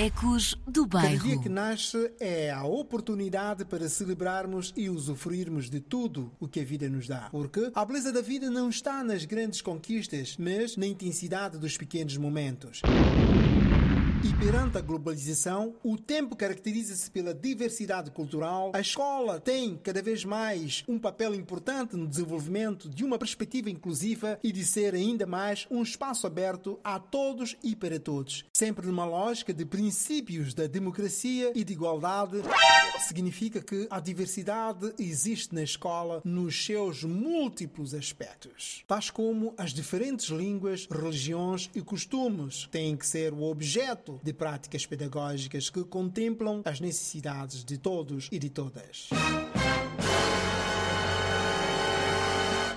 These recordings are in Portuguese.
Ecos do Cada dia Bairro. que nasce é a oportunidade para celebrarmos e usufruirmos de tudo o que a vida nos dá. Porque a beleza da vida não está nas grandes conquistas, mas na intensidade dos pequenos momentos. E perante a globalização, o tempo caracteriza-se pela diversidade cultural. A escola tem cada vez mais um papel importante no desenvolvimento de uma perspectiva inclusiva e de ser ainda mais um espaço aberto a todos e para todos, sempre numa lógica de princípios da democracia e de igualdade. Significa que a diversidade existe na escola nos seus múltiplos aspectos, tais como as diferentes línguas, religiões e costumes têm que ser o objeto de práticas pedagógicas que contemplam as necessidades de todos e de todas.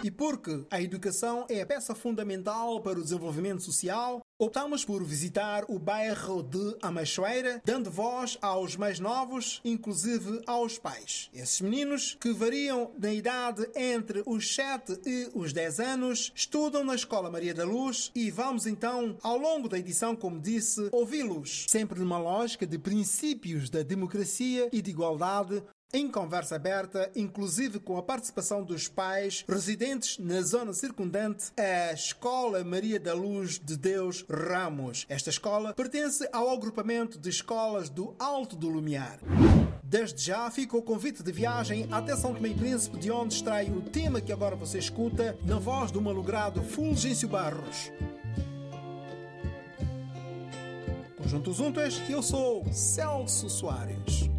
E porque a educação é a peça fundamental para o desenvolvimento social, optamos por visitar o bairro de Amachoeira, dando voz aos mais novos, inclusive aos pais. Esses meninos, que variam na idade entre os 7 e os 10 anos, estudam na Escola Maria da Luz e vamos então, ao longo da edição, como disse, ouvi-los, sempre numa lógica de princípios da democracia e de igualdade em conversa aberta, inclusive com a participação dos pais residentes na zona circundante à Escola Maria da Luz de Deus Ramos. Esta escola pertence ao agrupamento de escolas do Alto do Lumiar. Desde já fica o convite de viagem até São Tomé e Príncipe, de onde extrai o tema que agora você escuta, na voz do malogrado Fulgêncio Barros. Conjuntos Juntas, eu sou Celso Soares.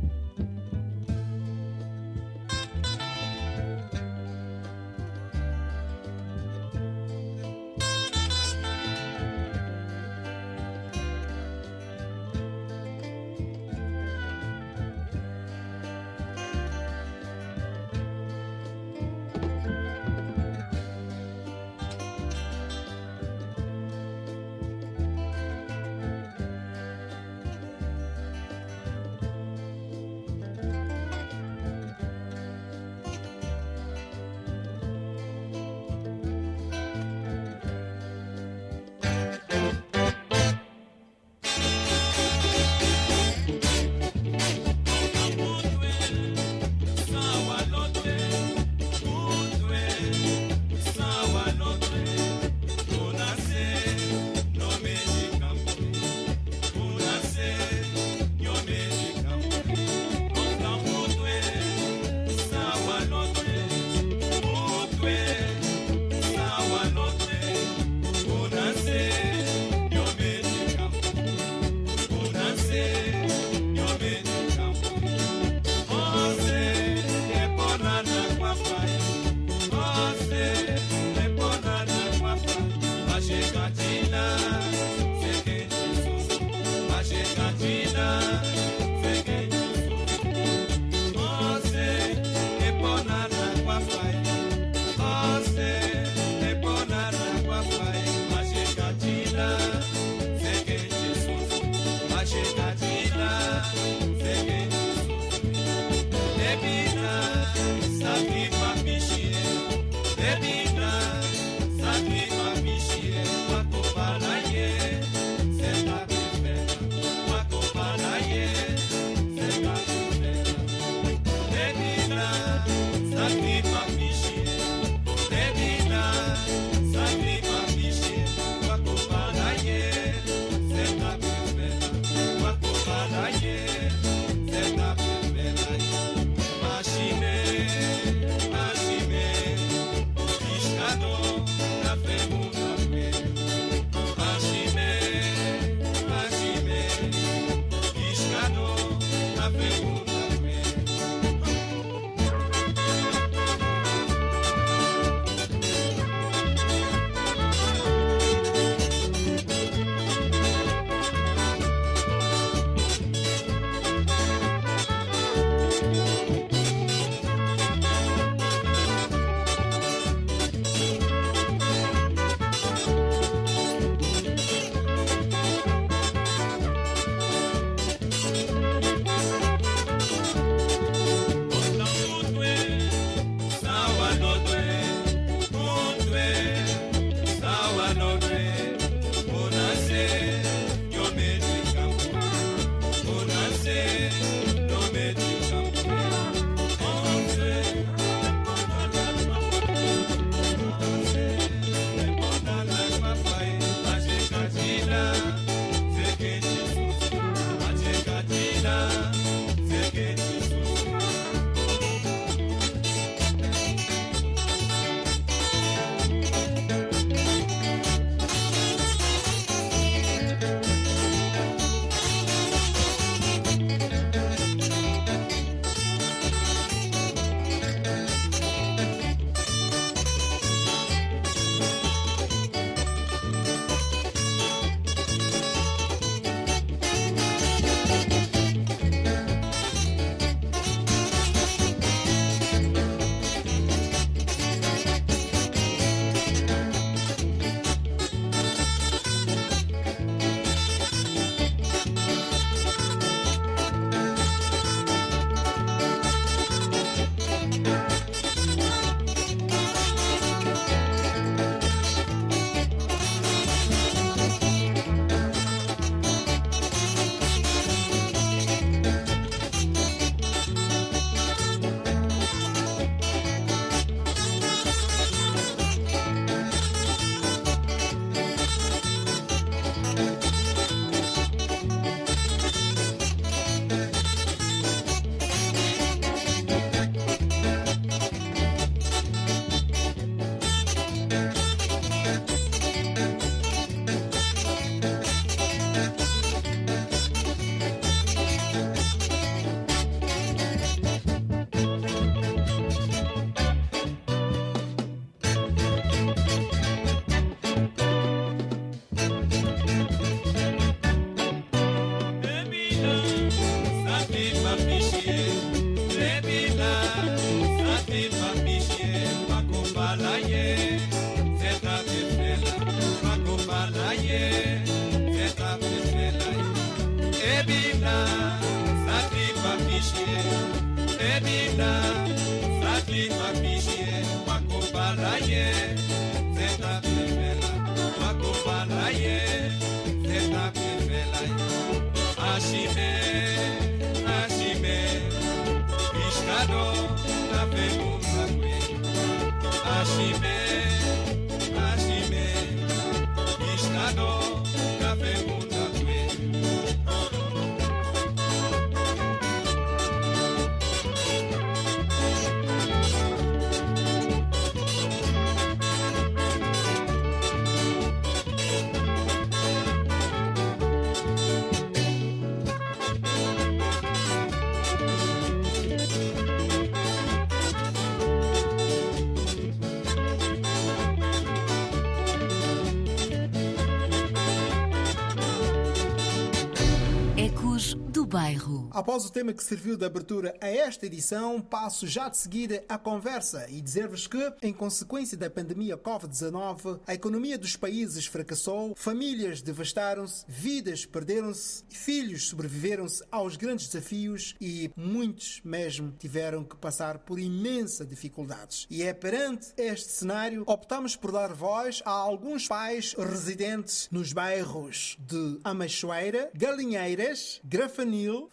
Após o tema que serviu de abertura a esta edição, passo já de seguida a conversa e dizer-vos que, em consequência da pandemia Covid-19, a economia dos países fracassou, famílias devastaram-se, vidas perderam-se, filhos sobreviveram-se aos grandes desafios e muitos mesmo tiveram que passar por imensas dificuldades. E é perante este cenário optamos por dar voz a alguns pais residentes nos bairros de Amachoeira, Galinheiras, Grafanil,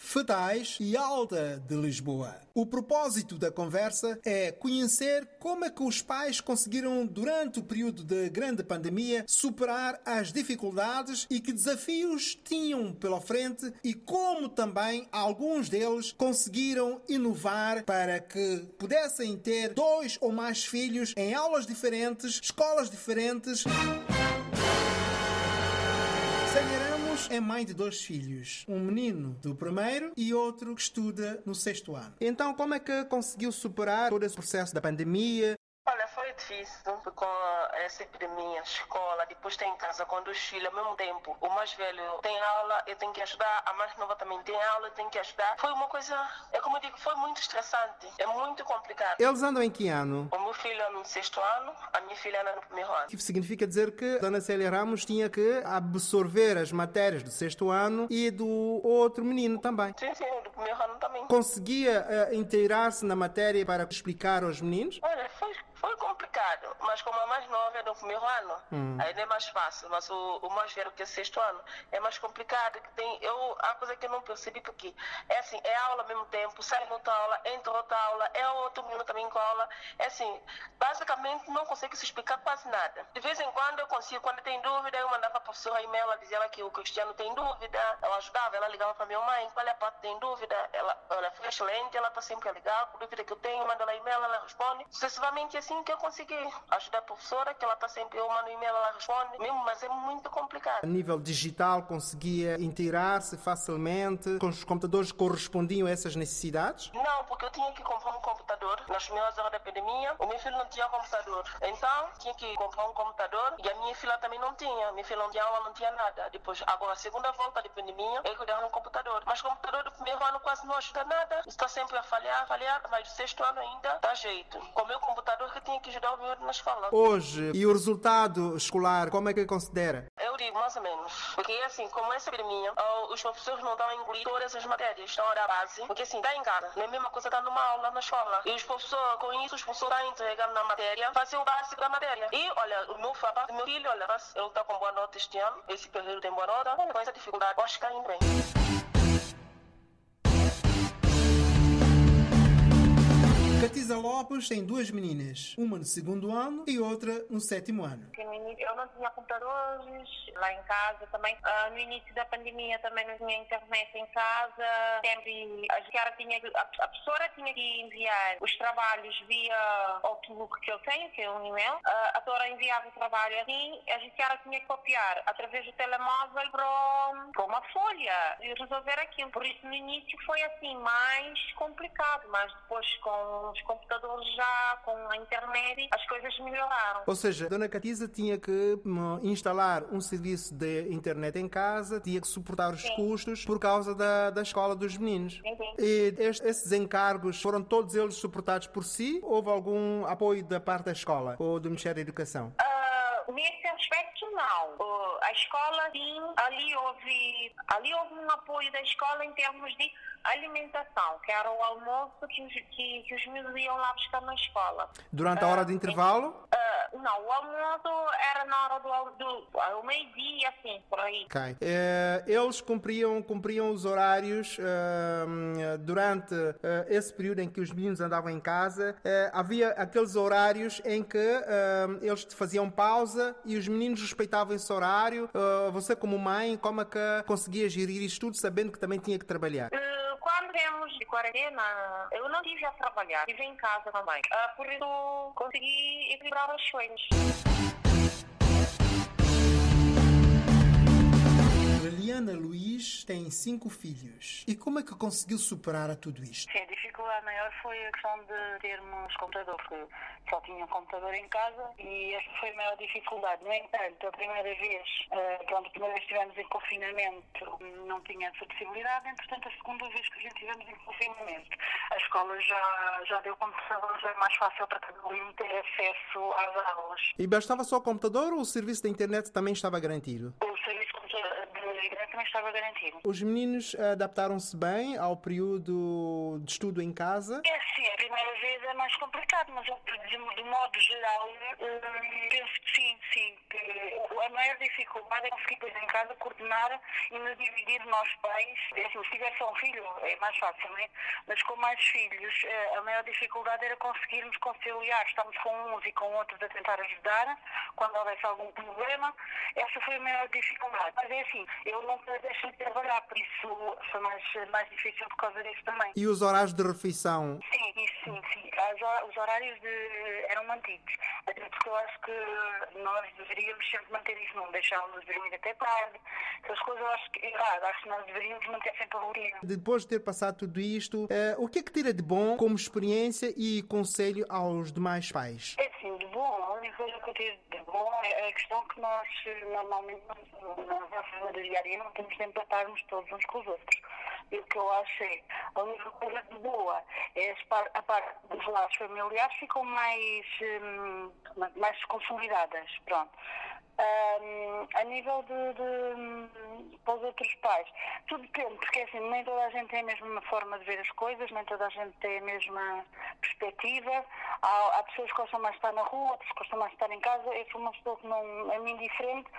E Alta de Lisboa. O propósito da conversa é conhecer como é que os pais conseguiram, durante o período da grande pandemia, superar as dificuldades e que desafios tinham pela frente e como também alguns deles conseguiram inovar para que pudessem ter dois ou mais filhos em aulas diferentes, escolas diferentes. É mãe de dois filhos, um menino do primeiro e outro que estuda no sexto ano. Então, como é que conseguiu superar todo esse processo da pandemia? Foi difícil, porque essa epidemia, escola, depois tem casa com dois filhos ao mesmo tempo. O mais velho tem aula, eu tenho que ajudar, a mais nova também tem aula, eu tenho que ajudar. Foi uma coisa, é como eu digo, foi muito estressante, é muito complicado. Eles andam em que ano? O meu filho é no sexto ano, a minha filha anda no primeiro ano. Isso significa dizer que a Dona Célia Ramos tinha que absorver as matérias do sexto ano e do outro menino também. Sim, sim, do primeiro ano também. Conseguia uh, inteirar-se na matéria para explicar aos meninos? Olha, foi foi complicado, mas como a mais nova é do primeiro ano, hum. ainda é mais fácil. Mas o, o mais velho, que é sexto ano, é mais complicado. Que tem, eu, a coisa que eu não percebi, porque é assim, é aula ao mesmo tempo, sai outra aula, entra outra aula, é outro menino também com aula. É assim, basicamente não consigo se explicar quase nada. De vez em quando eu consigo, quando tem dúvida, eu mandava para a professora e-mail, ela dizia que o Cristiano tem dúvida, ela ajudava, ela ligava para minha mãe, qual é a parte tem dúvida, ela, ela foi excelente, ela está sempre a ligar, dúvida que eu tenho, manda ela e-mail, ela responde. Sucessivamente assim, assim que eu consegui ajudar a professora, que ela está sempre, eu mando e-mail, ela responde, mesmo, mas é muito complicado. A nível digital, conseguia inteirar-se facilmente, com os computadores correspondiam a essas necessidades? Não, porque eu tinha que comprar um computador. Nas primeiras horas da epidemia, o meu filho não tinha computador. Então, tinha que comprar um computador e a minha filha também não tinha. Minha filha não tinha aula, não tinha nada. Depois, agora, a segunda volta da epidemia, eu cuidava um computador. Mas o computador do primeiro ano quase não ajuda nada. Está sempre a falhar, falhar, mas do sexto ano ainda dá jeito. Com o meu computador, que tinha que ajudar o miúdo na escola. Hoje, e o resultado escolar, como é que considera? Mais ou menos. Porque assim, como essa epidemia, os professores não estão a engolir todas as matérias, estão a base. Porque assim, está em casa, não é a mesma coisa estar numa aula na escola. E os professores, com isso, os professores estão entregando na matéria, fazer o básico da matéria. E olha, o meu, o meu filho, olha, ele está com boa nota este ano, esse período tem boa nota, olha, com essa dificuldade, acho que indo bem. Catiza Lopes tem duas meninas, uma no segundo ano e outra no sétimo ano. Eu não tinha computadores lá em casa também. Uh, no início da pandemia também não tinha internet em casa. Sempre a gente tinha, a, professora tinha que enviar os trabalhos via Outlook que eu tenho, que é um e-mail. Uh, a doutora enviava o trabalho assim, a gente tinha que copiar através do telemóvel para uma folha e resolver aquilo. Por isso no início foi assim mais complicado, mas depois com os computadores já, com a internet, as coisas melhoraram. Ou seja, a Dona Catiza tinha que hum, instalar um serviço de internet em casa, tinha que suportar os sim. custos por causa da, da escola dos meninos. E estes, esses encargos foram todos eles suportados por si? Houve algum apoio da parte da escola ou do Ministério da Educação? Uh, nesse aspecto, não. A escola, sim, ali houve, ali houve um apoio da escola em termos de alimentação, que era o almoço que os, que, que os meus iam lá buscar na escola. Durante a hora de intervalo? Uh, não, o almoço era na hora do, do, meio-dia, assim, por aí. Okay. Uh, eles cumpriam, cumpriam os horários uh, durante esse período em que os meninos andavam em casa. havia aqueles horários em que eles faziam pausa e os meninos respeitavam esse horário. você, como mãe, como é que conseguia gerir isto tudo sabendo que também tinha que trabalhar? quando viemos de quarentena, eu não tive a trabalhar, estive em casa também. Uh, por isso, consegui equilibrar as coisas. Liliana Luiz tem cinco filhos. E como é que conseguiu superar tudo isto? Sim, a dificuldade maior foi a questão de termos computador, porque só tinha um computador em casa e esta foi a maior dificuldade. No entanto, a primeira vez, uh, pronto, a primeira vez que estivemos em confinamento não tinha essa possibilidade, entretanto, a segunda vez que a gente estivemos em confinamento, a escola já, já deu computador, já é mais fácil para cada aluno ter acesso às aulas. E bastava só o computador ou o serviço da internet também estava garantido? O serviço de estava garantido. Os meninos adaptaram-se bem ao período de estudo em casa? É sim, a primeira vez é mais complicado, mas de, de modo geral, penso que sim, sim. Que a maior dificuldade é conseguir depois em casa coordenar e nos dividir nós pais. É assim, se tivesse um filho é mais fácil, né? Mas com mais filhos, a maior dificuldade era conseguirmos conciliar. Estamos com uns e com outros a tentar ajudar quando houvesse algum problema. Essa foi a maior dificuldade. Mas é assim, eu nunca deixei de trabalhar, por isso foi mais, mais difícil por causa disso também. E os horários de refeição? Sim, isso sim, sim. Os horários de, eram mantidos. Até porque eu acho que nós deveríamos sempre manter isso, não deixá-los dormir até tarde. Essas coisas eu acho que é errado. Acho que nós deveríamos manter sempre a rotina. Depois de ter passado tudo isto, uh, o que é que tira de bom como experiência e conselho aos demais pais? É sim, de bom. A única coisa que eu tiro de bom é a questão que nós normalmente na nossa vida diária não temos tempo para estarmos todos uns com os outros. E o que eu acho é, a única coisa de boa é a parte dos laços familiares ficam mais, hum, mais consolidadas. Pronto. Um, a nível de, de, para os outros pais, tudo depende, porque assim, nem toda a gente tem a mesma forma de ver as coisas, nem toda a gente tem a mesma perspectiva. Há, há pessoas que gostam mais de estar na rua, outras que gostam mais de estar em casa. Eu sou uma pessoa que não é muito diferente.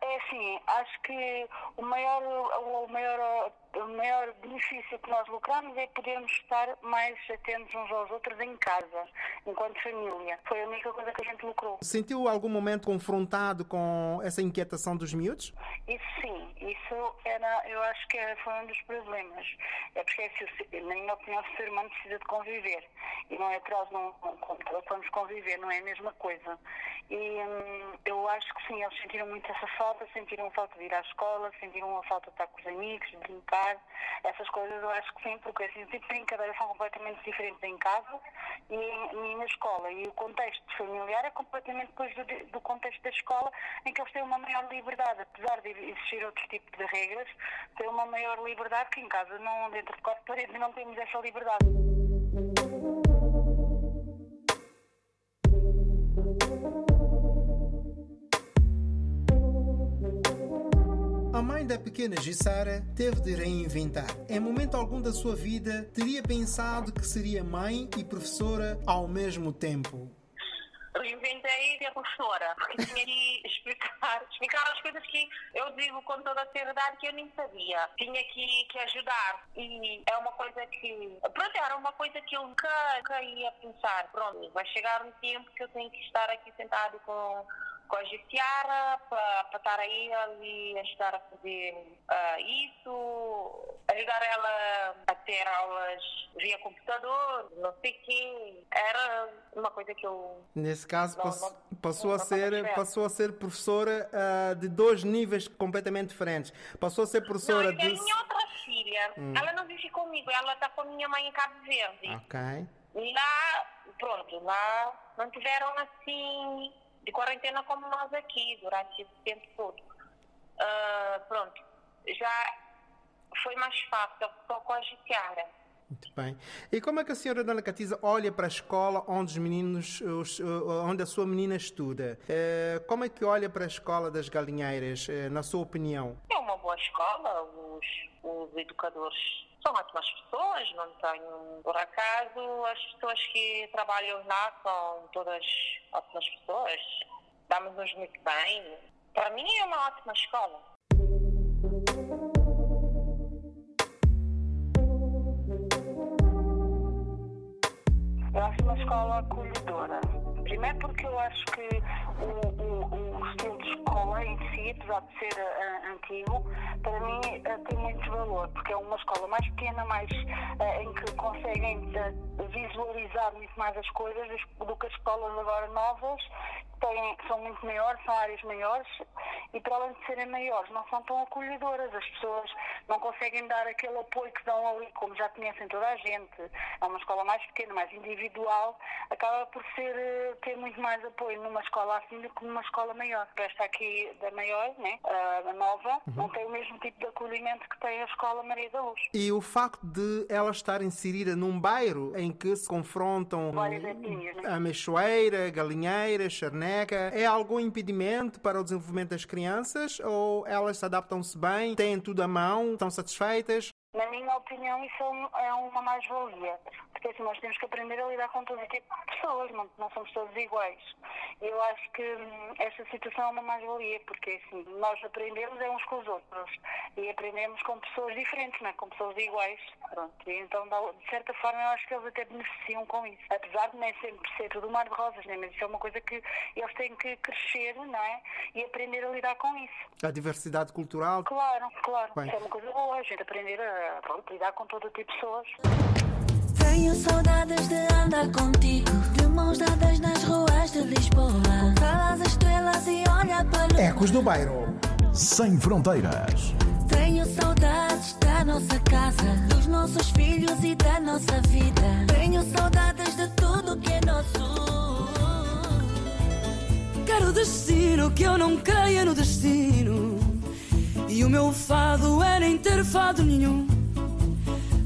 É assim, acho que o maior, o maior o maior benefício que nós lucramos é podermos estar mais atentos uns aos outros em casa, enquanto família. Foi a única coisa que a gente lucrou. Sentiu algum momento confrontado com essa inquietação dos miúdos? Isso sim, isso era, eu acho que foi um dos problemas. É porque, na minha opinião, o ser humano precisa de conviver. E não é um computador que vamos conviver, não é a mesma coisa. E hum, eu acho que sim, eles sentiram muito essa falta, sentiram falta de ir à escola, sentiram a falta de estar com os amigos, de brincar essas coisas eu acho que sim, porque assim, tipo de brincadeiras são completamente diferentes em casa e, e, na escola. E o contexto familiar é completamente depois do, do, contexto da escola, em que eles têm uma maior liberdade, apesar de existir outro tipo de regras, têm uma maior liberdade que em casa, não, dentro de quatro paredes, não temos essa liberdade. A mãe da pequena Gissara teve de reinventar. Em momento algum da sua vida, teria pensado que seria mãe e professora ao mesmo tempo. Reinventei a professora, porque tinha que explicar, explicar as coisas que eu digo com toda a seriedade que eu nem sabia. Tinha que, que ajudar. E é uma coisa que. Pronto, era uma coisa que eu nunca, nunca ia pensar. Pronto, vai chegar um tempo que eu tenho que estar aqui sentado com com a Giciara para estar aí ali ajudar a fazer uh, isso, ajudar ela a ter aulas via computador, não sei quê. Era uma coisa que eu. Nesse caso, não, passou, não, passou não, a ser, passou a ser professora uh, de dois níveis completamente diferentes. Passou a ser professora não, de. A minha outra filha, hum. ela não vive comigo, ela está com a minha mãe em Cabo Verde. Ok. Lá, pronto, lá não tiveram assim de quarentena como nós aqui, durante esse tempo todo. Uh, pronto, já foi mais fácil só com a Gitiara. Muito bem. E como é que a senhora Dona Catiza olha para a escola onde os meninos, os, onde a sua menina estuda? É, como é que olha para a escola das galinheiras, é, na sua opinião? É uma boa escola, os, os educadores são ótimas pessoas, não tenho, por acaso, as pessoas que trabalham lá são todas ótimas pessoas, damos-nos muito bem. Para mim é uma ótima escola. Eu acho uma escola acolhedora. Primeiro porque eu acho que o, o, o estilo de escola em si, apesar de ser uh, antigo, para mim uh, tem muito valor, porque é uma escola mais pequena, mais uh, em que conseguem visualizar muito mais as coisas do que as escolas agora novas têm, são muito maiores, são áreas maiores e para além de serem maiores não são tão acolhedoras. As pessoas não conseguem dar aquele apoio que dão ali, como já conhecem toda a gente. É uma escola mais pequena, mais individual, acaba por ser, eh, ter muito mais apoio numa escola assim do que numa escola maior. Esta aqui da maior, né, a nova, uhum. não tem o mesmo tipo de acolhimento que tem a escola Maria da Luz. E o facto de ela estar inserida num bairro em que se confrontam etnias, né? a Meixoeira, Galinheira, É algum impedimento para o desenvolvimento das crianças ou elas se adaptam-se bem, têm tudo à mão, estão satisfeitas? Na minha opinião, isso é, é uma mais-valia. Porque assim, nós temos que aprender a lidar com todo tipo de pessoas, não, não somos todos iguais. Eu acho que hum, esta situação é uma mais-valia, porque assim, nós aprendemos é uns com os outros. E aprendemos com pessoas diferentes, não é? com pessoas iguais. Pronto. E então, de certa forma, eu acho que eles até beneficiam com isso. Apesar de nem sempre ser tudo mar de rosas, né? mas isso é uma coisa que eles têm que crescer não é? e aprender a lidar com isso. A diversidade cultural? Claro, claro. Bem. Isso é uma coisa boa, a gente aprender a pronto, lidar com todo tipo de pessoas. Tenho saudades de andar contigo, de mãos dadas nas ruas de Lisboa, contadas as estrelas e olhar para Ecos do Bairro. Sem fronteiras. Tenho saudades da nossa casa, dos nossos filhos e da nossa vida. Tenho saudades de tudo que é nosso. Quero destino que eu não creia no destino. E o meu fado é nem ter fado nenhum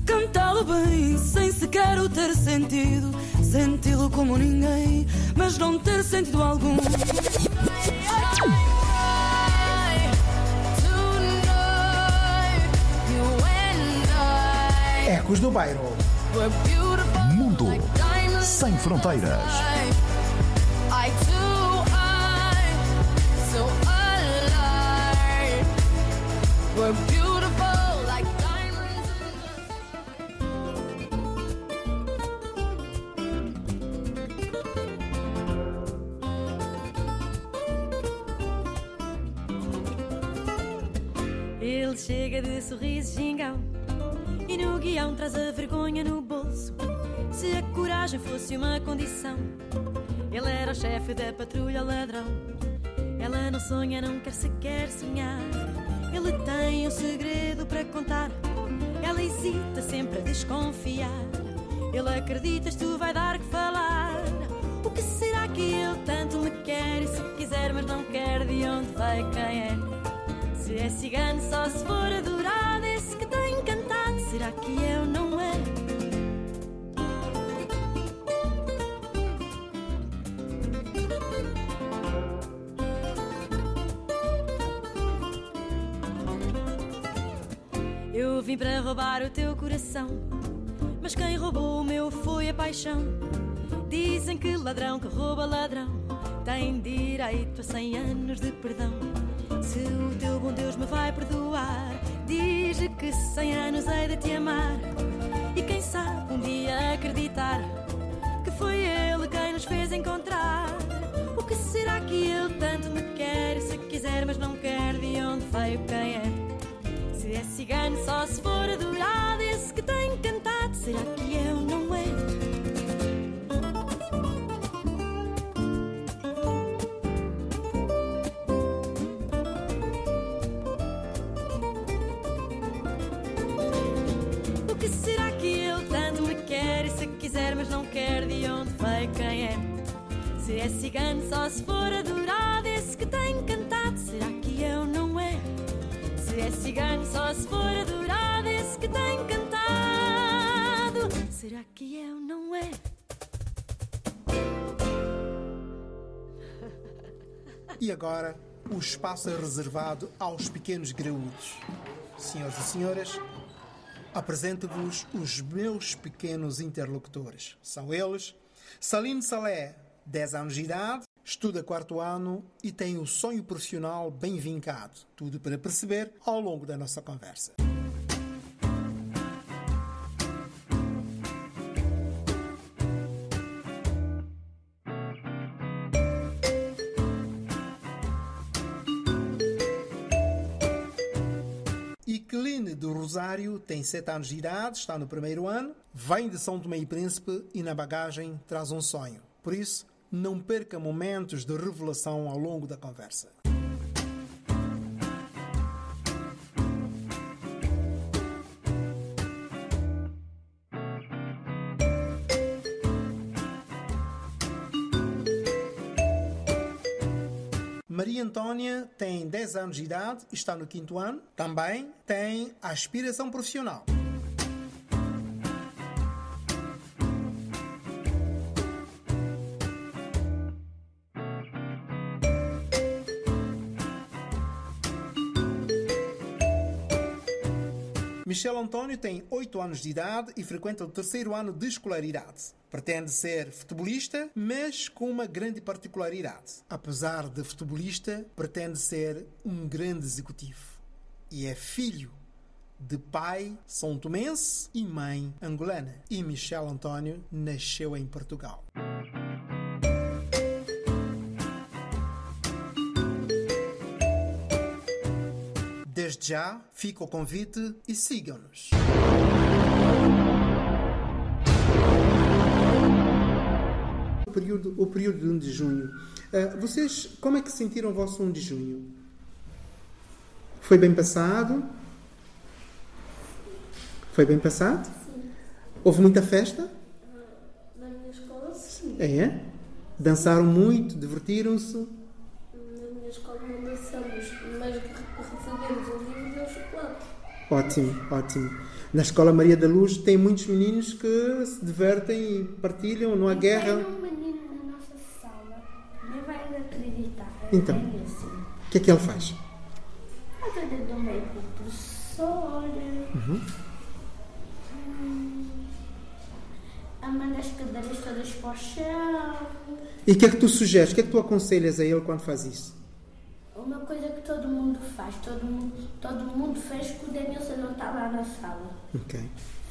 cantá-lo bem, sem sequer o ter sentido. Senti-lo como ninguém, mas não ter sentido algum. Ecos do Bairro. Mundo sem fronteiras. We're beautiful. Chega de sorriso gingão e no guião traz a vergonha no bolso. Se a coragem fosse uma condição, ele era o chefe da patrulha ladrão. Ela não sonha, não quer sequer sonhar. Ele tem um segredo para contar. Ela hesita sempre a desconfiar. Ele acredita, tu vai dar que falar. O que será que ele tanto me quer? E se quiser, mas não quer, de onde vai quem é? Se é cigano, só se for adorado. Esse que tem encantado, será que eu não é? Eu vim para roubar o teu coração, mas quem roubou o meu foi a paixão. Dizem que ladrão que rouba ladrão tem direito a cem anos de perdão. Bom Deus me vai perdoar, diz que cem anos hei de te amar. E quem sabe um dia acreditar que foi ele quem nos fez encontrar. O que será que ele tanto me quer? Se quiser, mas não quer, de onde veio quem é? Se é cigano, só se for adorado, esse que tem cantado, será que eu não é? É cigano, só se for adorado. Esse que tem cantado, será que eu não é? Se é cigano, só se for adorado. Esse que tem cantado, será que eu não é? E agora, o espaço é reservado aos pequenos graúdos. Senhoras e senhoras, apresento-vos os meus pequenos interlocutores. São eles Saline Salé, 10 anos de idade, estuda quarto ano e tem o sonho profissional bem vincado. Tudo para perceber ao longo da nossa conversa. Iqueline do Rosário tem 7 anos de idade, está no primeiro ano, vem de São Tomé e Príncipe e na bagagem traz um sonho. Por isso, não perca momentos de revelação ao longo da conversa. Maria Antônia tem 10 anos de idade, está no quinto ano. Também tem aspiração profissional. Michel Antônio tem 8 anos de idade e frequenta o terceiro ano de escolaridade. Pretende ser futebolista, mas com uma grande particularidade. Apesar de futebolista, pretende ser um grande executivo. E é filho de pai são tomense e mãe angolana. E Michel Antônio nasceu em Portugal. Desde já, fica o convite e sigam-nos. O período, o período de 1 de junho. Uh, vocês, como é que sentiram o vosso 1 de junho? Foi bem passado? Foi bem passado? Sim. Houve muita festa? Na minha escola, sim. É? Dançaram muito? Divertiram-se? Ótimo, ótimo. Na Escola Maria da Luz tem muitos meninos que se divertem e partilham, não há guerra. Tem um menino na nossa sala, nem vai acreditar. Então. É bem assim. O que é que ele faz? Até do meio pro professor. Uhum. A manda as cadeiras todas para o chão. E o que é que tu sugeres? O que é que tu aconselhas a ele quando faz isso? Uma coisa faz, todo mundo, todo mundo fez que o Denilson não está lá na sala. Ok.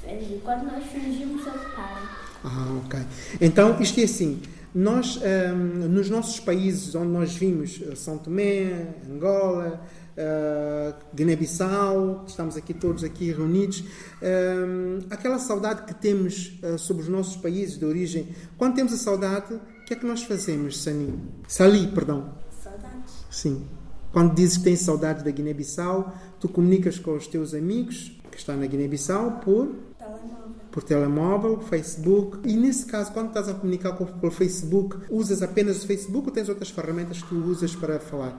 Fez. Quando nós fingimos, ele para. Ah, ok. Então, isto é assim. Nós, hum, nos nossos países onde nós vimos eh, São Tomé, Angola, eh, Guiné-Bissau, estamos aqui todos aqui reunidos, hum, aquela saudade que temos eh, sobre os nossos países de origem, quando temos a saudade, o que é que nós fazemos, Sani? Sali, perdão. Saudades. Sim. Quando dizes que tens saudade da Guiné-Bissau, tu comunicas com os teus amigos que estão na Guiné-Bissau por Telemóvel. por telemóvel, Facebook. E nesse caso, quando estás a comunicar com, pelo Facebook, usas apenas o Facebook ou tens outras ferramentas que tu usas para falar?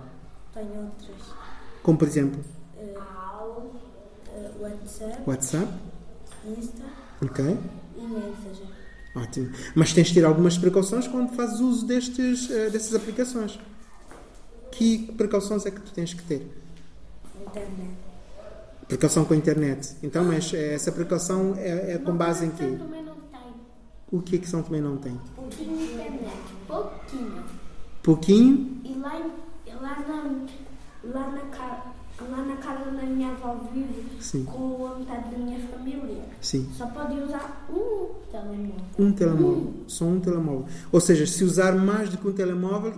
Tenho outras. Como por exemplo, eh, WhatsApp, WhatsApp, Insta ok? e Messenger. Ótimo. Mas tens de ter algumas precauções quando fazes uso destes, eh, dessas aplicações. Que precauções é que tu tens que ter? Internet. Precaução com a internet. Então, mas eh, essa precaução é, é com base em quê? Também não tem. O que é que São também não tem? Pouquinho de internet. Pouquinho. Pouquinho? E lá, lá, na, lá, na, ca- lá na casa da minha avó vive Sim. com a metade da minha família. Sim. Só pode usar um telemóvel. Um telemóvel. Só um telemóvel. Ou seja, se usar mais do que um telemóvel,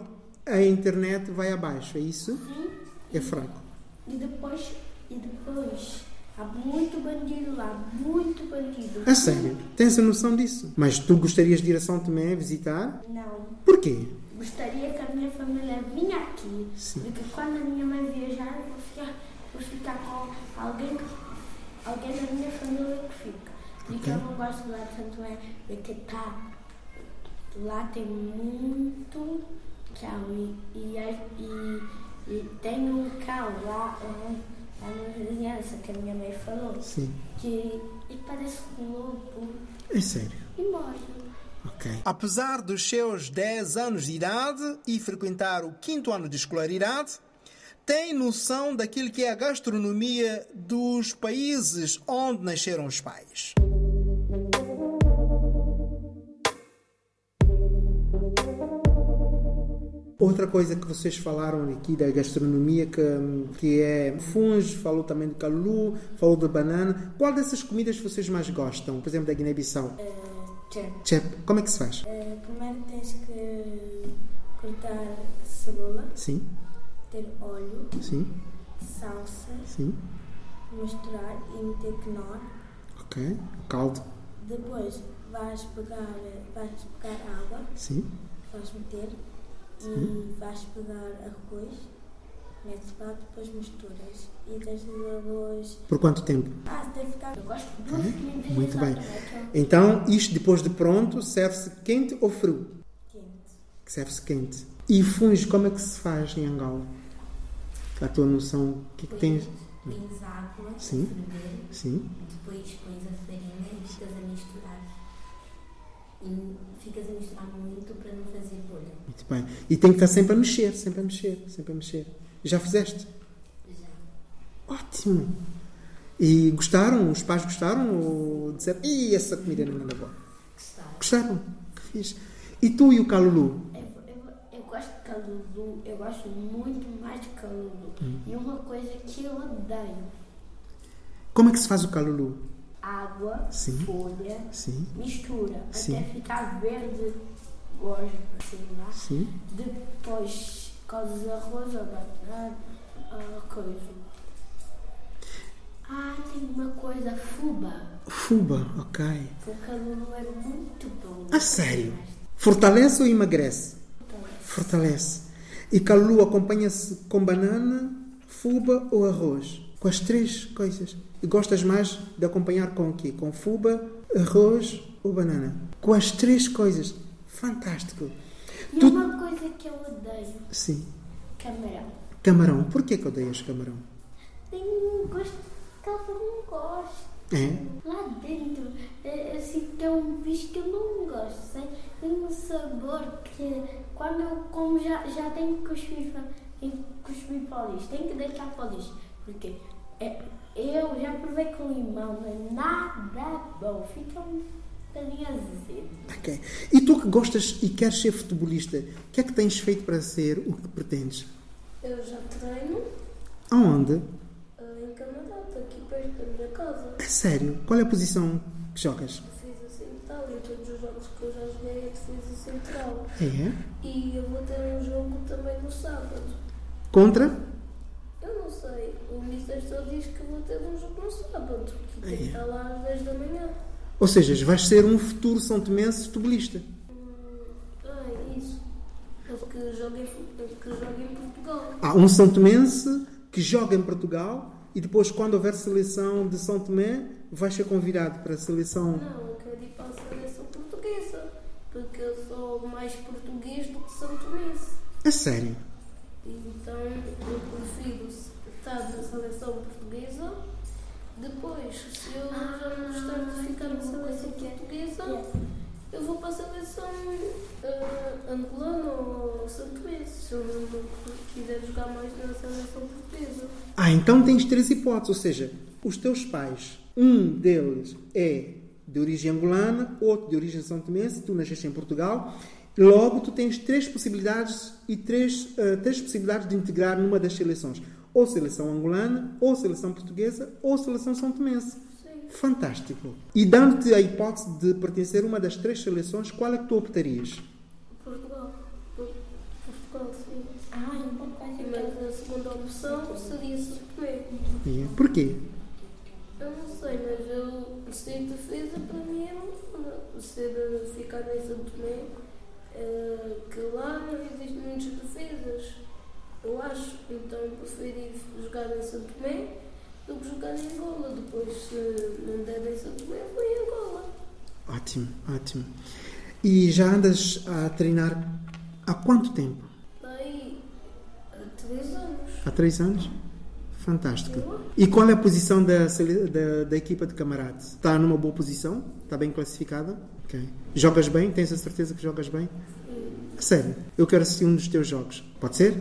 a internet vai abaixo. É isso? Sim. É fraco. E depois, e depois, há muito bandido lá, muito bandido. A sério? Tens a noção disso? Mas tu gostarias de ir a São Tomé visitar? Não. Porquê? Gostaria que a minha família vinha aqui, Sim. porque quando a minha mãe viajar, eu vou ficar, vou ficar com alguém, alguém da minha família que fica. Porque eu não gosto lá de Santo é, porque tá, lá tem muito cão e, e, e, e tem um cão lá, lá, na vizinhança que a minha mãe falou, Sim. que e parece um lobo É sério. e morre. Ok. Apesar dos seus 10 anos de idade e frequentar o quinto ano de escolaridade, tem noção daquilo que é a gastronomia dos países onde nasceram os pais. Outra coisa que vocês falaram aqui da gastronomia, que, que é funge, falou também do calulu, falou da banana. Qual dessas comidas vocês mais gostam? Por exemplo, da Guiné-Bissau? Tchau. Chep, como é que se faz? Eh, primeiro tens que cortar cebola, Sim, ter óleo, sim, salsa, sim. misturar e meter quenor. Ok. Caldo. Depois vais pegar, vais pegar água, Sim, vais meter e vais pegar arroz, metes lá, depois misturas e deixas o arroz. Por quanto tempo? Ah, que ficar. Eu gosto de Uhum. Muito bem. Quente. Então, isto depois de pronto, serve-se quente ou frio? Que serve-se quente. E funge, como é que se faz em Angola? A tua noção, o que é que tens? Pões água, Sim. ferver, Sim. depois pões a farinha e ficas a misturar. E ficas a misturar muito para não fazer bolha. Muito bem. E tem que estar sempre a mexer, sempre a mexer, sempre a mexer. Já fizeste? Já. Ótimo! E gostaram? Os pais gostaram? Ou disseram, Ih, essa comida não é nada boa? Gostaram. Gostaram? Que fixe. E tu e o Calulu? Eu, eu, eu gosto de calulu, eu gosto muito mais de calulu. E uma coisa que eu odeio: Como é que se faz o Calulu? Água, Sim. folha, Sim, mistura Sim. até ficar verde, gosto assim lá. sim. Depois cozes arroz ou banana, ou coisa. Ah, tem uma coisa, fuba. Fuba, ok. O calulu é muito bom. A sério? Fortalece ou emagrece? Fortalece. E Calulu acompanha-se com banana, fuba ou arroz? Com as três coisas. E gostas mais de acompanhar com o quê? Com fuba, arroz ou banana? Com as três coisas. Fantástico. E Tu- uma coisa que eu odeio, Sim. camarão. Camarão. Porquê que odeias camarão? Tem um gosto que eu não gosto. É? Lá dentro, é, assim, tem um bicho que eu não gosto. Tem, tem um sabor que quando eu como já, já tenho que cuspir, tenho que cuspir para o lixo. Tenho que deitar para o lixo. Porque é, eu já provei com limão, não é nada bom. Fica um bocadinho azedo. Ok. E tu que gostas e queres ser futebolista, o que é que tens feito para ser o que pretendes? Eu já treino Aonde? em Canadá, aqui perto da minha casa. É sério? Qual é a posição que jogas? Defesa central e todos os jogos que eu já joguei é defesa central. É? E eu vou ter um jogo também no sábado. Contra? Mister só diz que vou ter um jogo no sábado. Que tem que estar lá às 10 da manhã. Ou seja, vais ser um futuro São Tomense futebolista. Hum, ah, é isso. Eu que jogo em, fu- que jogo em Portugal. Há um São Tomense que joga em Portugal e depois, quando houver seleção de São Tomé, vais ser convidado para a seleção. Não, eu quero ir para a seleção portuguesa. Porque eu sou mais português do que São Tomense. É sério? Então eu prefiro na seleção portuguesa. Depois, se eu já não gostar de ficar na seleção portuguesa, eu vou para a seleção eh, angolana ou santomense. Se eu não quiser jogar mais na seleção portuguesa. Ah, então tens três hipóteses. Ou seja, os teus pais, um deles é de origem angolana, outro de origem são tomense, tu nasceste em Portugal. Logo, tu tens três possibilidades e três, eh, três possibilidades de integrar numa das seleções. Ou seleção angolana, ou seleção portuguesa, ou seleção são tomense. Fantástico. E dando-te a hipótese de pertencer a uma das três seleções, qual é que tu optarias? Portugal. Por- Portugal, sim. Ah, e uma que eu Mas a segunda opção seria São Tomé. E é. Porquê? Eu não sei, mas eu ser defesa para mim é muito ser ficar em São Tomé, eh, que lá não existem muitas defesas, eu acho. Então eu preferi jogar em São Tomé do que jogar em Angola. Depois, se não der em São Tomé, vou em Angola. Ótimo, ótimo. E já andas a treinar há quanto tempo? Daí, há três anos. Há três anos? Fantástico. E qual é a posição da, da, da equipa de camaradas? Está numa boa posição? Está bem classificada? Ok. Jogas bem? Tens a certeza que jogas bem? Sério, eu quero assistir um dos teus jogos. Pode ser?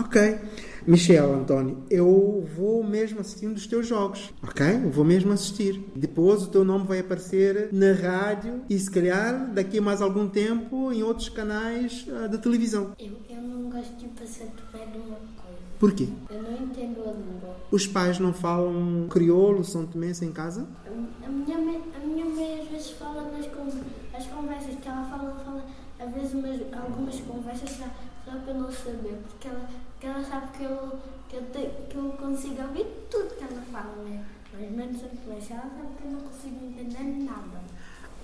Ok. Michel, António, eu vou mesmo assistir um dos teus jogos. Ok? Eu vou mesmo assistir. Depois o teu nome vai aparecer na rádio e se calhar daqui a mais algum tempo em outros canais ah, da televisão. Eu, eu não gosto de passar de pé de uma coisa. Porquê? Eu não entendo a língua. Os pais não falam crioulo, são tomense em casa? A minha mãe, a minha mãe às vezes fala nas con as conversas que ela fala, fala às vezes umas, algumas conversas só para não saber, porque ela, porque ela sabe que eu, que, eu te, que eu consigo ouvir tudo que ela fala, né? Mas menos a conversa, ela sabe que eu não consigo entender nada.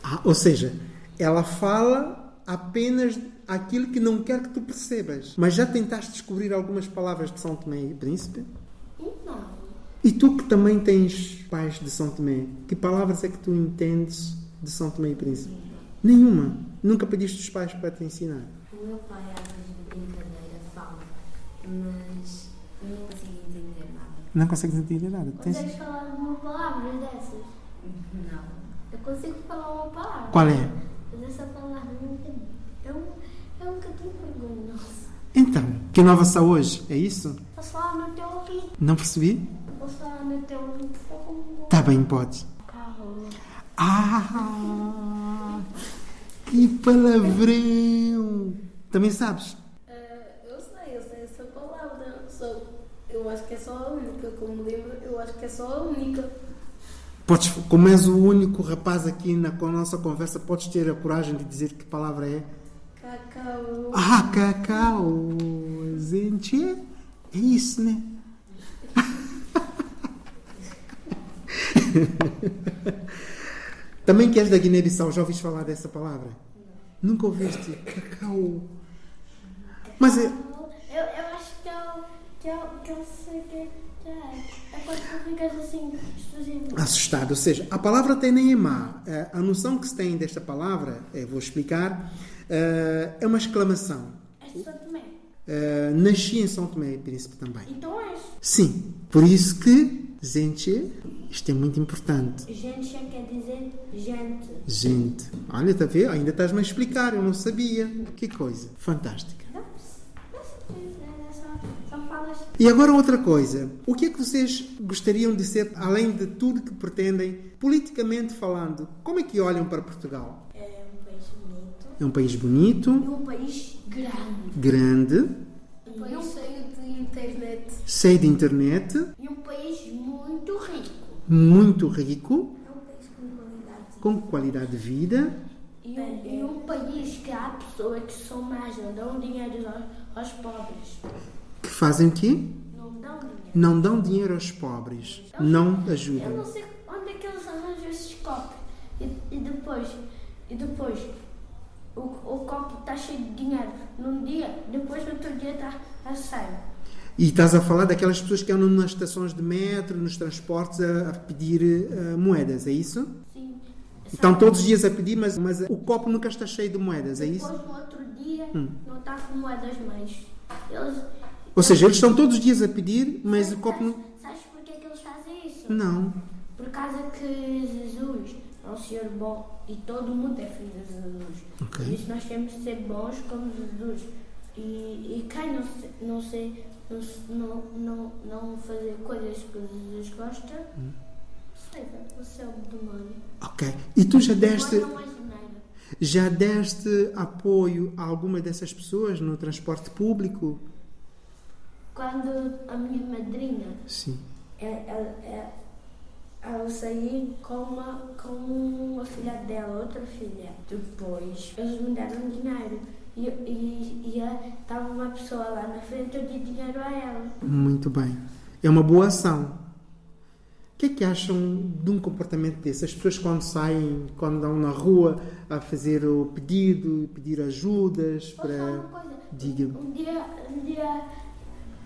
Ah, ou seja, ela fala apenas aquilo que não quer que tu percebas. Mas já tentaste descobrir algumas palavras de São Tomé e Príncipe? Não. E tu que também tens pais de São Tomé, que palavras é que tu entendes de São Tomé e Príncipe? Nenhuma. Nunca pediste os pais para te ensinar. O meu pai, às vezes, de brincadeira, fala, mas eu não consigo entender nada. Não consegues entender nada. Tens- Consegues falar uma palavra dessas? Não. Eu consigo falar uma palavra. Qual é? Mas essa palavra não entendo. É um, é um bocadinho vergonhoso. Então, que inovação hoje? É isso? Posso falar no teu ouvido? Não percebi? Posso falar no teu ouvido? Por favor? Tá bem, podes. Carro. Ah! Que palavrão! Também sabes? eu sei, eu sei essa palavra. Só, eu acho que é só a única, como lembro, eu acho que é só a única. Podes, como és o único rapaz aqui na nossa conversa, podes ter a coragem de dizer que palavra é? Cacau. Ah, cacau! Gente, é isso, né? Também que és da Guiné-Bissau, já ouviste falar dessa palavra? Nunca ouviste? Cacau. Mas é. Eu, eu acho que eu, que eu, que eu sei que é. É quando tu ficas assim, exclusivo. assustado. Ou seja, a palavra tem nem é má. Eh, A noção que se tem desta palavra, eh, vou explicar, eh, é uma exclamação. És de São Tomé. Nasci em São Tomé e Príncipe também. Então és. Sim, por isso que, gente, isto é muito importante. Gente já quer dizer gente. Gente, olha, está a ver? Ainda estás-me a explicar, eu não sabia. Que coisa, fantástica. E agora outra coisa. O que é que vocês gostariam de ser, além de tudo que pretendem, politicamente falando? Como é que olham para Portugal? É um país bonito. É um país bonito, E um país grande. grande, Um país cheio de internet. cheio de internet, E um país muito rico. muito rico, É um país com qualidade. com qualidade de vida. E um, e um país que há pessoas que são más, não dão dinheiro aos, aos pobres. Que fazem o quê? Não dão dinheiro. Não dão dinheiro aos pobres. Não Eu não ajudam. sei onde é que eles arranjam esses copos. E, e depois, e depois, o, o copo está cheio de dinheiro num dia, depois no outro dia está a sério. E estás a falar daquelas pessoas que andam nas estações de metro, nos transportes, a, a pedir eh, moedas, é isso? Sim. Estão Sabe? todos os dias a pedir, mas, mas o copo nunca está cheio de moedas, é isso? Depois no outro dia Hum. não está com moedas mais. Eles, Ou seja, eles estão todos os dias a pedir, mas o copo não. Sabes, porquê que eles fazem isso? Não. Por causa que Jesus é um Senhor bom e todo mundo é filho de Jesus. Ok. Por isso nós temos de ser bons como Jesus. E, e quem não, se- não, se, não, não, não, não fazer coisas que Jesus gosta, Hum. seja o céu do demônio. Ok. E tu já deste, dinheiro. já deste apoio a alguma dessas pessoas no transporte público? Quando a minha madrinha Sim. é, é, é, ela sair com uma, com uma filha dela, outra filha. Depois eles me deram dinheiro. E, e, e estava uma pessoa lá na frente, eu dei dinheiro a ela. Muito bem. É uma boa ação. O que é que acham de um comportamento desse? As pessoas quando saem, quando andam na rua a fazer o pedido, pedir ajudas para. Diga-me. Um dia, um dia,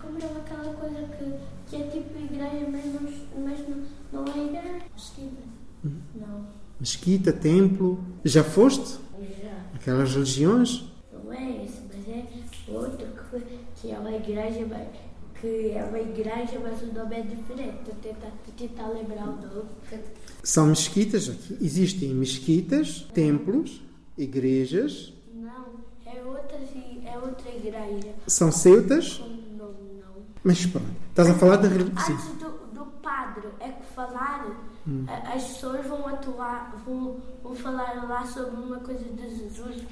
como é aquela coisa que, que é tipo igreja, mas não, mas não, não é igreja? Mesquita. Uhum. Não, Mesquita, templo. Já foste? já. Aquelas religiões? Não é esse, mas é outro que, que é uma igreja, mas, que é uma igreja, mas o nome é diferente. Estou tentar, tentar lembrar o nome. São mesquitas. aqui. Existem mesquitas, templos, igrejas. Não, é outra, é outra igreja. São seutas. Mas pronto. Estás a falar da religião. Antes do, do padre é que falar, a- as pessoas vão atuar, vão, vão falar lá sobre uma coisa de Jesus.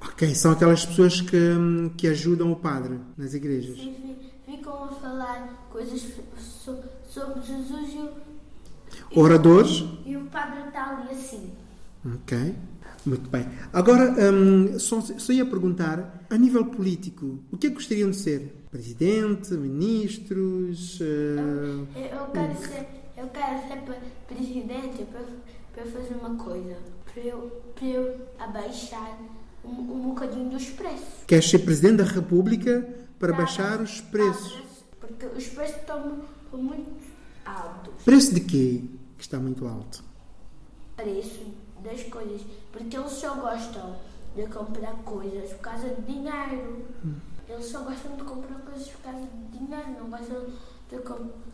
Ok, são aquelas pessoas que, hum, que ajudam o padre nas igrejas. E fi- ficam a falar coisas so- sobre Jesus e o, Oradores. e o padre está ali assim. Ok, muito bem. Agora, hum, só, só ia perguntar, a nível político, o que é que gostariam de ser? Presidente, ministros? eh, Eu, eu quero ser, eu quero ser pre- presidente para, fazer uma coisa. Para eu, eu abaixar um, um bocadinho dos preços. Queres ser Presidente da República para baixar os preços. Porque os preços estão muito altos. Preço de quê que está muito alto? Preço das coisas. Porque eles só gostam de comprar coisas por causa de dinheiro. Eles só gostam de comprar coisas por causa de dinheiro, não gostam de comprar.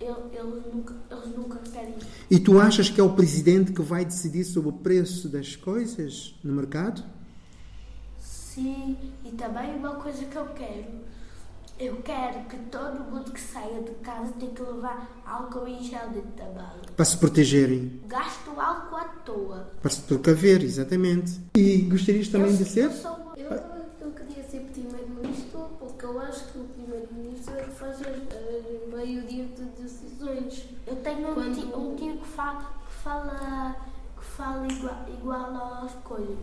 Eles nunca, eles nunca querem. E tu achas que é o presidente que vai decidir sobre o preço das coisas no mercado? Sim, e também uma coisa que eu quero. Eu quero que todo mundo que saia de casa tenha que levar álcool em gel dentro da mala. Para se protegerem. Gasto álcool à toa. Para se precaver, exatamente. E gostarias também eu, de ser? Eu, sou, eu, eu queria ser primeiro-ministro porque eu acho que o primeiro-ministro é que faz a maioria de decisões. Eu tenho Quando... um, tio, um tio que fala, que fala, que fala igual, igual às coisas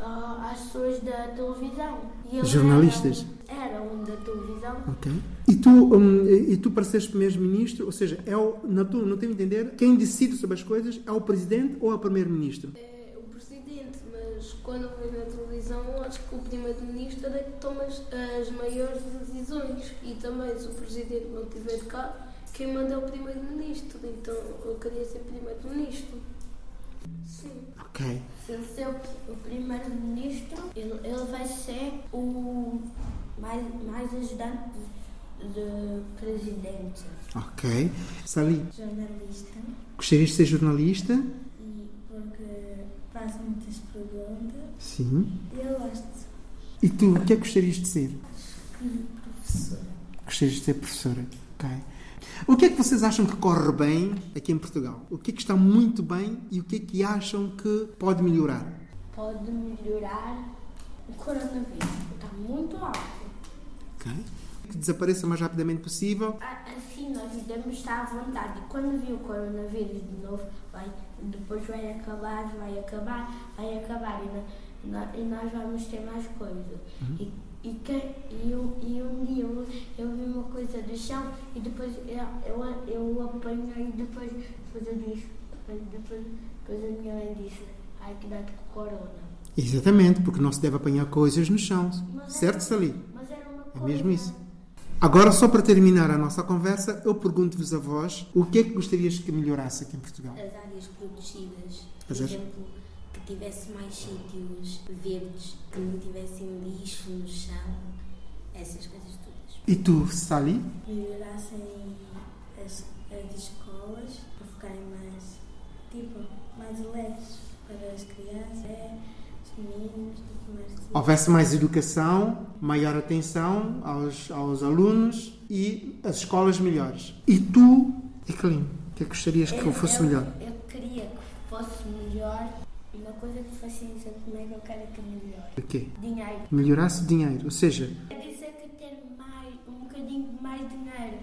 às pessoas da televisão. Jornalistas? Era era um da televisão. Ok. E tu, um, e tu para seres primeiro-ministro, ou seja, é o, na tua, não tenho a entender, quem decide sobre as coisas é o presidente ou é o primeiro-ministro? É o presidente, mas quando eu vejo na televisão, acho que o primeiro-ministro é que toma as, as maiores decisões. E também, se o presidente não estiver cá, quem manda é o primeiro-ministro. Então, eu queria ser primeiro-ministro. Sim. Ok. Se ele ser o primeiro-ministro, ele, ele vai ser o mais, mais ajudante do presidente. Ok. Sali? Jornalista. Gostarias de ser jornalista? E porque faz muitas perguntas. Sim. E eu gosto. E tu, o que é que gostarias de ser? Professora. Gostarias de ser professora? Ok. O que é que vocês acham que corre bem aqui em Portugal? O que é que está muito bem e o que é que acham que pode melhorar? Pode melhorar o coronavírus. Está muito alto. Ok. Que desapareça o mais rapidamente possível. Assim nós devemos estar à vontade. E quando vir o coronavírus de novo, vai, depois vai acabar, vai acabar, vai acabar. E, nós, e nós vamos ter mais coisas. Uhum. E e, que, e, eu, e um dia eu, eu vi uma coisa do chão e depois eu, eu, eu apanhei e depois, depois eu disse, depois, depois a minha mãe disse, ai que dá com corona. Exatamente, porque não se deve apanhar coisas no chão. Mas certo, era, Sali? Mas era uma coisa. É mesmo isso. Agora, só para terminar a nossa conversa, eu pergunto-vos a vós o que é que gostarias que melhorasse aqui em Portugal? As áreas protegidas. Por exemplo, tivesse mais sítios verdes, que não tivessem lixo no chão, essas coisas todas. E tu, Sally? Melhorassem as, as escolas para ficarem mais, tipo, mais leves para as crianças, é, meninos, mais... Houvesse mais educação, maior atenção aos, aos alunos e as escolas melhores. E tu, Eclin, o que é que gostarias que eu, fosse eu, melhor? Eu queria que fosse melhor uma coisa que fascina como é que eu quero que melhore. O quê? Dinheiro. Melhorasse o dinheiro, ou seja... Quer dizer que ter mais, um bocadinho mais dinheiro.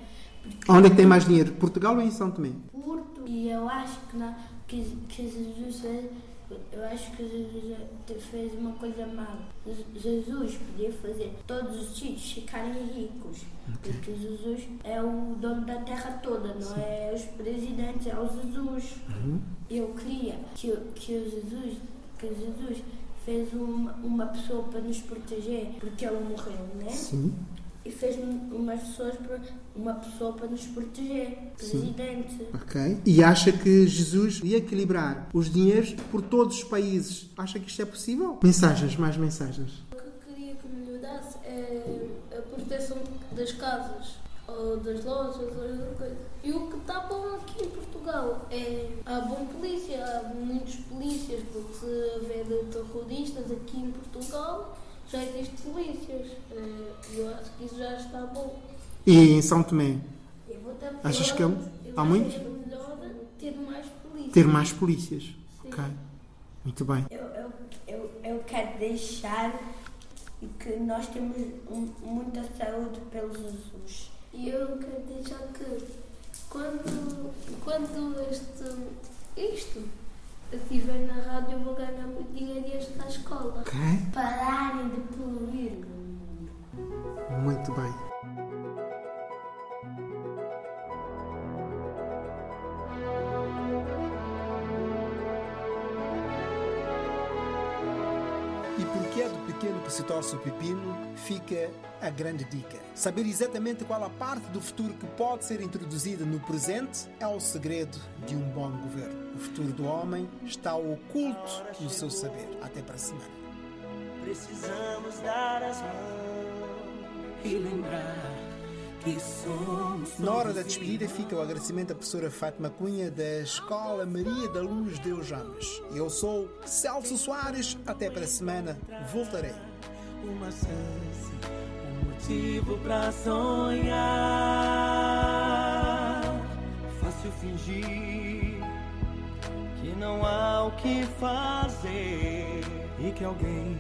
Onde é que tem mais dinheiro? Portugal ou em São Tomé? Porto. E eu acho que, não, que, que Jesus fez, eu acho que Jesus fez uma coisa má. Jesus podia fazer todos os sítios ficarem ricos. Okay. Porque Jesus é o dono da terra toda, não Sim. é os presidentes, é o Jesus. Uhum. Eu queria que, que o Jesus, que Jesus fez uma, uma pessoa para nos proteger, porque ele morreu, né? Sim. E fez umas pessoas para, uma pessoa para nos proteger, presidente. Sim. Ok. E acha que Jesus ia equilibrar os dinheiros por todos os países? Acha que isto é possível? Mensagens, mais mensagens. O que eu queria que melhorasse é a proteção das casas ou das lojas ou coisa. E o que está bom aqui em Portugal é há bom polícia, há muitos polícias, porque se houver terroristas aqui em Portugal já existem polícias. Eh, eu acho que isso já está bom. E em São Tomé? Achas que é, há muitos? melhor ter mais polícias. Ter mais polícias. Sim. Ok. Muito bem. Eu, eu, eu, eu quero deixar que nós temos muita saúde pelo Jesus. E eu quero deixar que quando, quando este, isto estiver na rádio eu vou ganhar muito dinheiro e estar à escola. Ok. Pararem de poluir. Muito bem. Que se torce o pepino, fica a grande dica. Saber exatamente qual a parte do futuro que pode ser introduzida no presente é o segredo de um bom governo. O futuro do homem está oculto no seu saber. Até para a semana. Precisamos dar as mãos e lembrar na hora da despedida fica o agradecimento à professora Fátima Cunha da Escola Maria da Luz Deus Ramos. Eu sou Celso Soares, até para a semana, voltarei. Uma chance, um motivo para sonhar. Fácil fingir que não há o que fazer e que alguém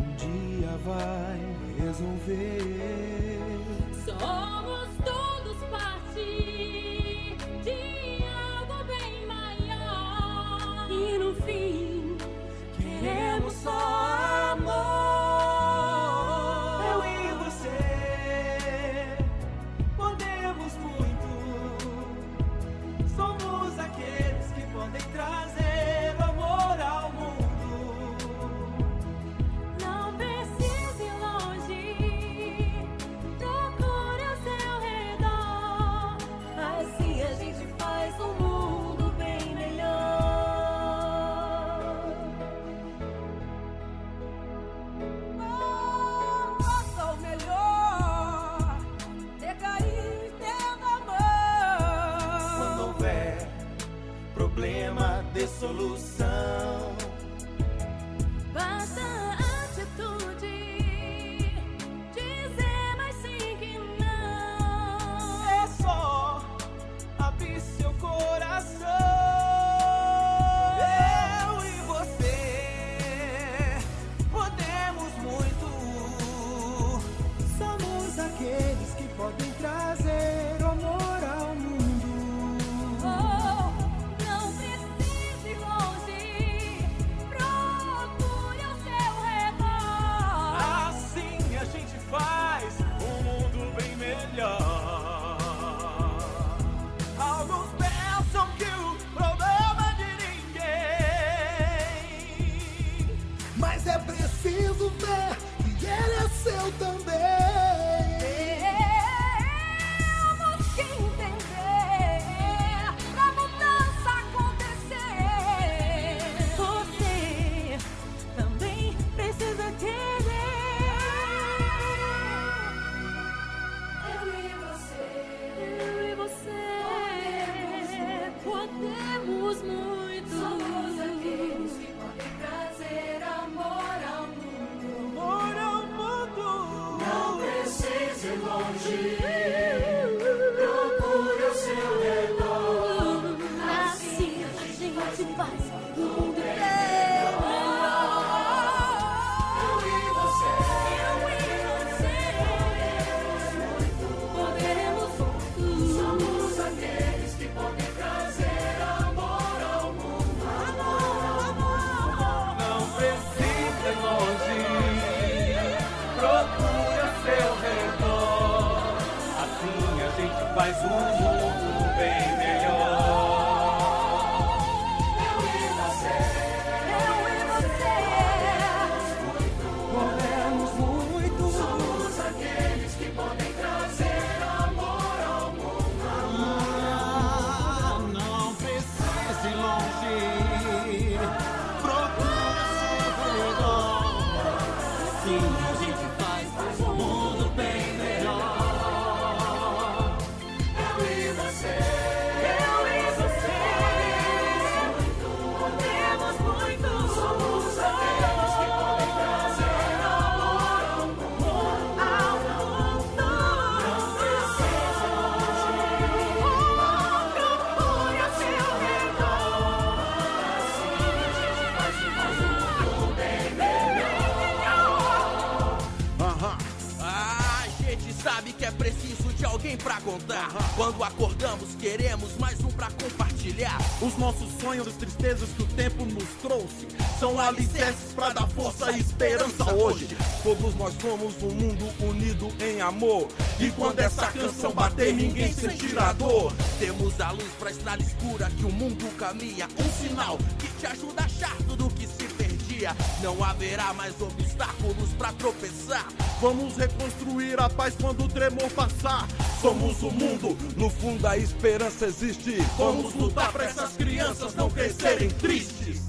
um dia vai resolver. Somos todos parte solução. Tristezas que o tempo nos trouxe São alicerces pra dar força e esperança hoje Todos nós somos um mundo unido em amor E quando essa canção bater, ninguém sentirá dor Temos a luz pra estrada escura que o mundo caminha. Um sinal que te ajuda a achar tudo que se perdia. dia não haverá mais obstáculos pra tropeçar. Vamos reconstruir a paz quando o tremor passar. Somos o mundo, no fundo a esperança existe. Vamos lutar pra essas crianças não crescerem tristes.